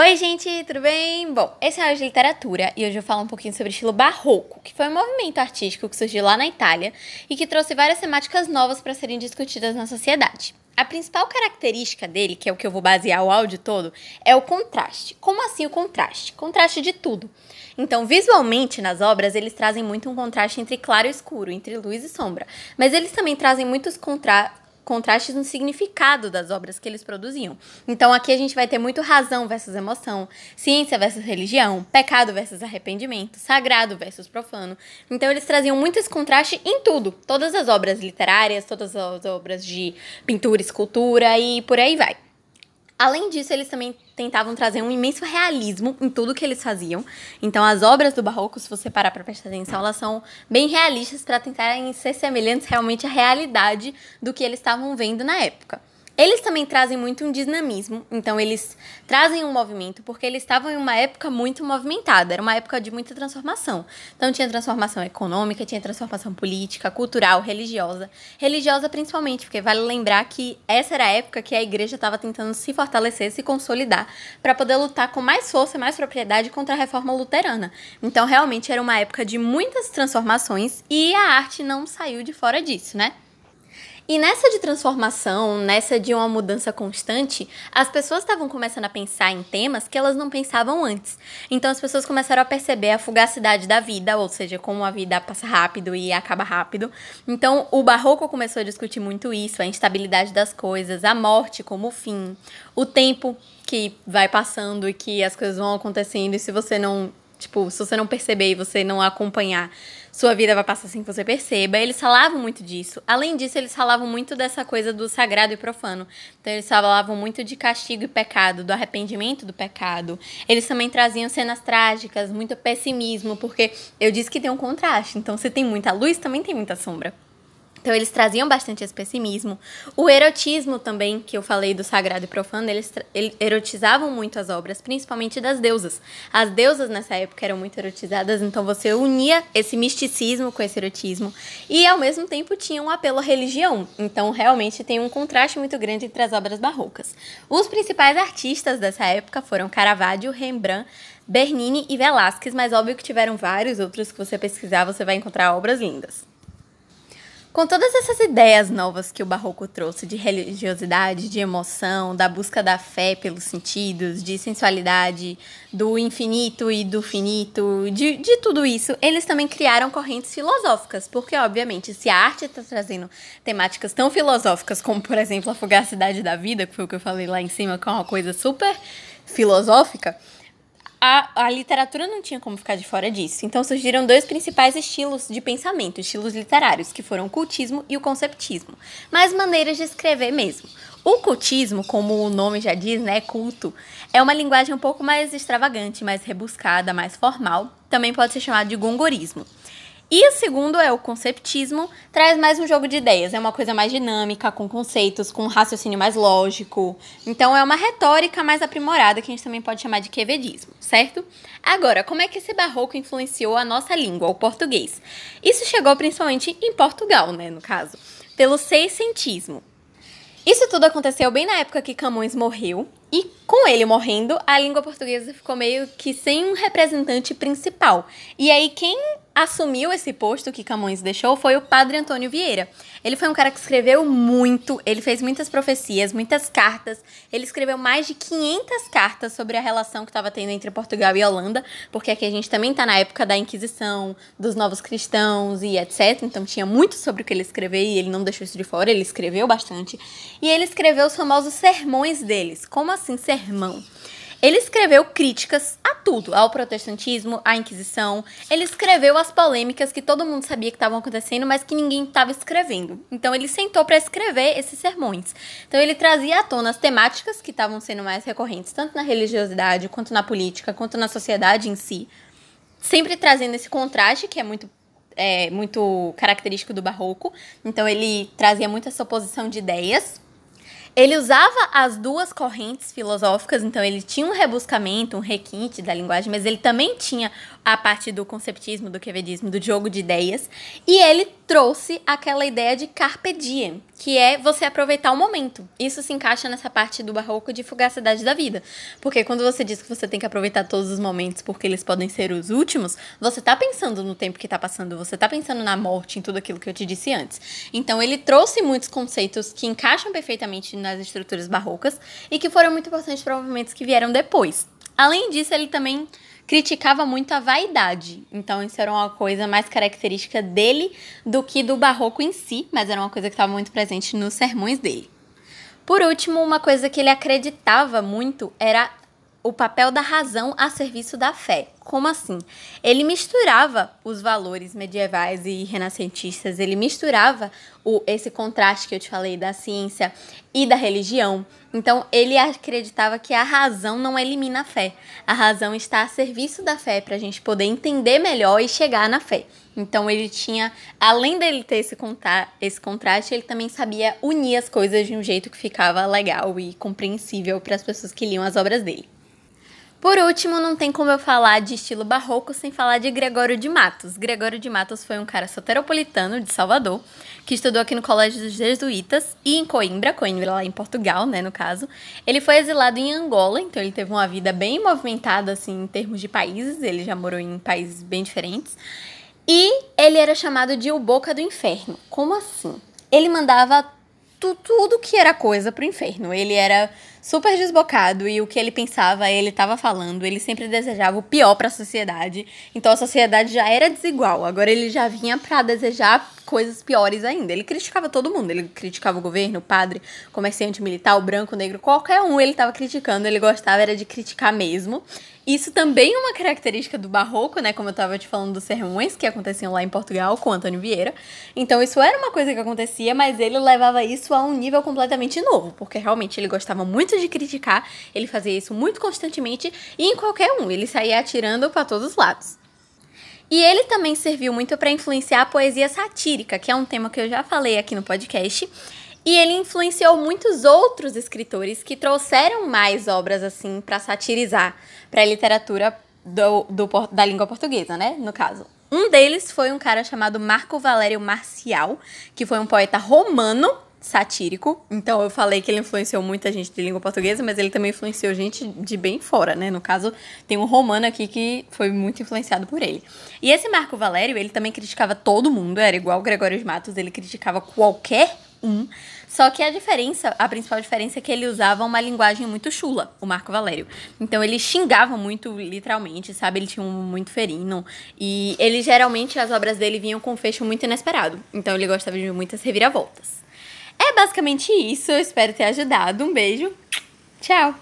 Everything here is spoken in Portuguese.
Oi, gente, tudo bem? Bom, esse é o de literatura e hoje eu falo um pouquinho sobre o estilo barroco, que foi um movimento artístico que surgiu lá na Itália e que trouxe várias temáticas novas para serem discutidas na sociedade. A principal característica dele, que é o que eu vou basear o áudio todo, é o contraste. Como assim o contraste? Contraste de tudo. Então, visualmente, nas obras, eles trazem muito um contraste entre claro e escuro, entre luz e sombra. Mas eles também trazem muitos contrastes contrastes no significado das obras que eles produziam. Então aqui a gente vai ter muito razão versus emoção, ciência versus religião, pecado versus arrependimento, sagrado versus profano. Então eles traziam muito esse contraste em tudo, todas as obras literárias, todas as obras de pintura, escultura e por aí vai. Além disso, eles também tentavam trazer um imenso realismo em tudo que eles faziam. Então, as obras do Barroco, se você parar para prestar atenção, elas são bem realistas para tentarem ser semelhantes realmente à realidade do que eles estavam vendo na época. Eles também trazem muito um dinamismo, então eles trazem um movimento porque eles estavam em uma época muito movimentada, era uma época de muita transformação. Então tinha transformação econômica, tinha transformação política, cultural, religiosa. Religiosa principalmente, porque vale lembrar que essa era a época que a igreja estava tentando se fortalecer, se consolidar, para poder lutar com mais força e mais propriedade contra a reforma luterana. Então realmente era uma época de muitas transformações e a arte não saiu de fora disso, né? E nessa de transformação, nessa de uma mudança constante, as pessoas estavam começando a pensar em temas que elas não pensavam antes. Então as pessoas começaram a perceber a fugacidade da vida, ou seja, como a vida passa rápido e acaba rápido. Então o barroco começou a discutir muito isso, a instabilidade das coisas, a morte como fim, o tempo que vai passando e que as coisas vão acontecendo e se você não Tipo, se você não perceber e você não acompanhar, sua vida vai passar sem que você perceba. Eles falavam muito disso. Além disso, eles falavam muito dessa coisa do sagrado e profano. Então, eles falavam muito de castigo e pecado, do arrependimento do pecado. Eles também traziam cenas trágicas, muito pessimismo, porque eu disse que tem um contraste. Então, se tem muita luz, também tem muita sombra. Então eles traziam bastante esse pessimismo. O erotismo também, que eu falei do sagrado e profano, eles, erotizavam muito as obras, principalmente das deusas. As deusas nessa época eram muito erotizadas, então você unia esse misticismo com esse erotismo e ao mesmo tempo tinha um apelo à religião. Então realmente tem um contraste muito grande entre as obras barrocas. Os principais artistas dessa época foram Caravaggio, Rembrandt, Bernini e Velázquez, mas óbvio que tiveram vários outros que você pesquisar, você vai encontrar obras lindas. Com todas essas ideias novas que o Barroco trouxe de religiosidade, de emoção, da busca da fé pelos sentidos, de sensualidade, do infinito e do finito, de, de tudo isso, eles também criaram correntes filosóficas, porque, obviamente, se a arte está trazendo temáticas tão filosóficas como, por exemplo, a fugacidade da vida, que foi o que eu falei lá em cima, que é uma coisa super filosófica a, a literatura não tinha como ficar de fora disso. Então surgiram dois principais estilos de pensamento, estilos literários, que foram o cultismo e o conceptismo, mas maneiras de escrever mesmo. O cultismo, como o nome já diz, né, culto, é uma linguagem um pouco mais extravagante, mais rebuscada, mais formal. Também pode ser chamado de gongorismo. E o segundo é o conceptismo, traz mais um jogo de ideias, é uma coisa mais dinâmica, com conceitos, com um raciocínio mais lógico. Então é uma retórica mais aprimorada que a gente também pode chamar de quevedismo, certo? Agora, como é que esse barroco influenciou a nossa língua, o português? Isso chegou principalmente em Portugal, né, no caso, pelo seiscentismo. Isso tudo aconteceu bem na época que Camões morreu, e com ele morrendo, a língua portuguesa ficou meio que sem um representante principal. E aí, quem assumiu esse posto que Camões deixou foi o padre Antônio Vieira. Ele foi um cara que escreveu muito, ele fez muitas profecias, muitas cartas. Ele escreveu mais de 500 cartas sobre a relação que estava tendo entre Portugal e Holanda, porque aqui a gente também está na época da Inquisição, dos novos cristãos e etc. Então tinha muito sobre o que ele escreveu e ele não deixou isso de fora, ele escreveu bastante. E ele escreveu os famosos sermões deles. Como assim sermão? Ele escreveu críticas a tudo, ao protestantismo, à Inquisição. Ele escreveu as polêmicas que todo mundo sabia que estavam acontecendo, mas que ninguém estava escrevendo. Então ele sentou para escrever esses sermões. Então ele trazia à tona as temáticas que estavam sendo mais recorrentes, tanto na religiosidade, quanto na política, quanto na sociedade em si. Sempre trazendo esse contraste que é muito é, muito característico do barroco. Então ele trazia muito essa oposição de ideias ele usava as duas correntes filosóficas, então ele tinha um rebuscamento, um requinte da linguagem, mas ele também tinha a parte do conceptismo, do quevedismo, do jogo de ideias, e ele trouxe aquela ideia de carpe diem, que é você aproveitar o momento. Isso se encaixa nessa parte do barroco de fugacidade da vida. Porque quando você diz que você tem que aproveitar todos os momentos porque eles podem ser os últimos, você tá pensando no tempo que tá passando, você tá pensando na morte, em tudo aquilo que eu te disse antes. Então ele trouxe muitos conceitos que encaixam perfeitamente nas estruturas barrocas e que foram muito importantes para movimentos que vieram depois. Além disso, ele também criticava muito a vaidade. Então, isso era uma coisa mais característica dele do que do barroco em si, mas era uma coisa que estava muito presente nos sermões dele. Por último, uma coisa que ele acreditava muito era o papel da razão a serviço da fé. Como assim? Ele misturava os valores medievais e renascentistas, ele misturava o, esse contraste que eu te falei da ciência e da religião. Então, ele acreditava que a razão não elimina a fé. A razão está a serviço da fé para a gente poder entender melhor e chegar na fé. Então, ele tinha, além dele ter esse, esse contraste, ele também sabia unir as coisas de um jeito que ficava legal e compreensível para as pessoas que liam as obras dele. Por último, não tem como eu falar de estilo barroco sem falar de Gregório de Matos. Gregório de Matos foi um cara soteropolitano de Salvador, que estudou aqui no Colégio dos Jesuítas e em Coimbra, Coimbra lá em Portugal, né, no caso. Ele foi exilado em Angola, então ele teve uma vida bem movimentada, assim, em termos de países. Ele já morou em países bem diferentes. E ele era chamado de o Boca do Inferno. Como assim? Ele mandava tu, tudo que era coisa pro inferno. Ele era super desbocado e o que ele pensava, ele estava falando, ele sempre desejava o pior para a sociedade. Então a sociedade já era desigual, agora ele já vinha para desejar coisas piores ainda. Ele criticava todo mundo, ele criticava o governo, o padre, comerciante militar, o branco, o negro, qualquer um ele estava criticando, ele gostava era de criticar mesmo. Isso também é uma característica do barroco, né? Como eu estava te falando dos sermões que aconteciam lá em Portugal com Antônio Vieira. Então, isso era uma coisa que acontecia, mas ele levava isso a um nível completamente novo, porque realmente ele gostava muito de criticar, ele fazia isso muito constantemente e em qualquer um, ele saía atirando para todos os lados. E ele também serviu muito para influenciar a poesia satírica, que é um tema que eu já falei aqui no podcast. E ele influenciou muitos outros escritores que trouxeram mais obras assim para satirizar para a literatura do, do, da língua portuguesa, né? No caso. Um deles foi um cara chamado Marco Valério Marcial, que foi um poeta romano satírico. Então eu falei que ele influenciou muita gente de língua portuguesa, mas ele também influenciou gente de bem fora, né? No caso, tem um romano aqui que foi muito influenciado por ele. E esse Marco Valério, ele também criticava todo mundo, era igual Gregório de Matos, ele criticava qualquer um. Só que a diferença, a principal diferença é que ele usava uma linguagem muito chula, o Marco Valério. Então ele xingava muito, literalmente, sabe? Ele tinha um muito ferino. E ele geralmente, as obras dele vinham com um fecho muito inesperado. Então ele gostava de muitas reviravoltas. É basicamente isso. Eu espero ter ajudado. Um beijo. Tchau.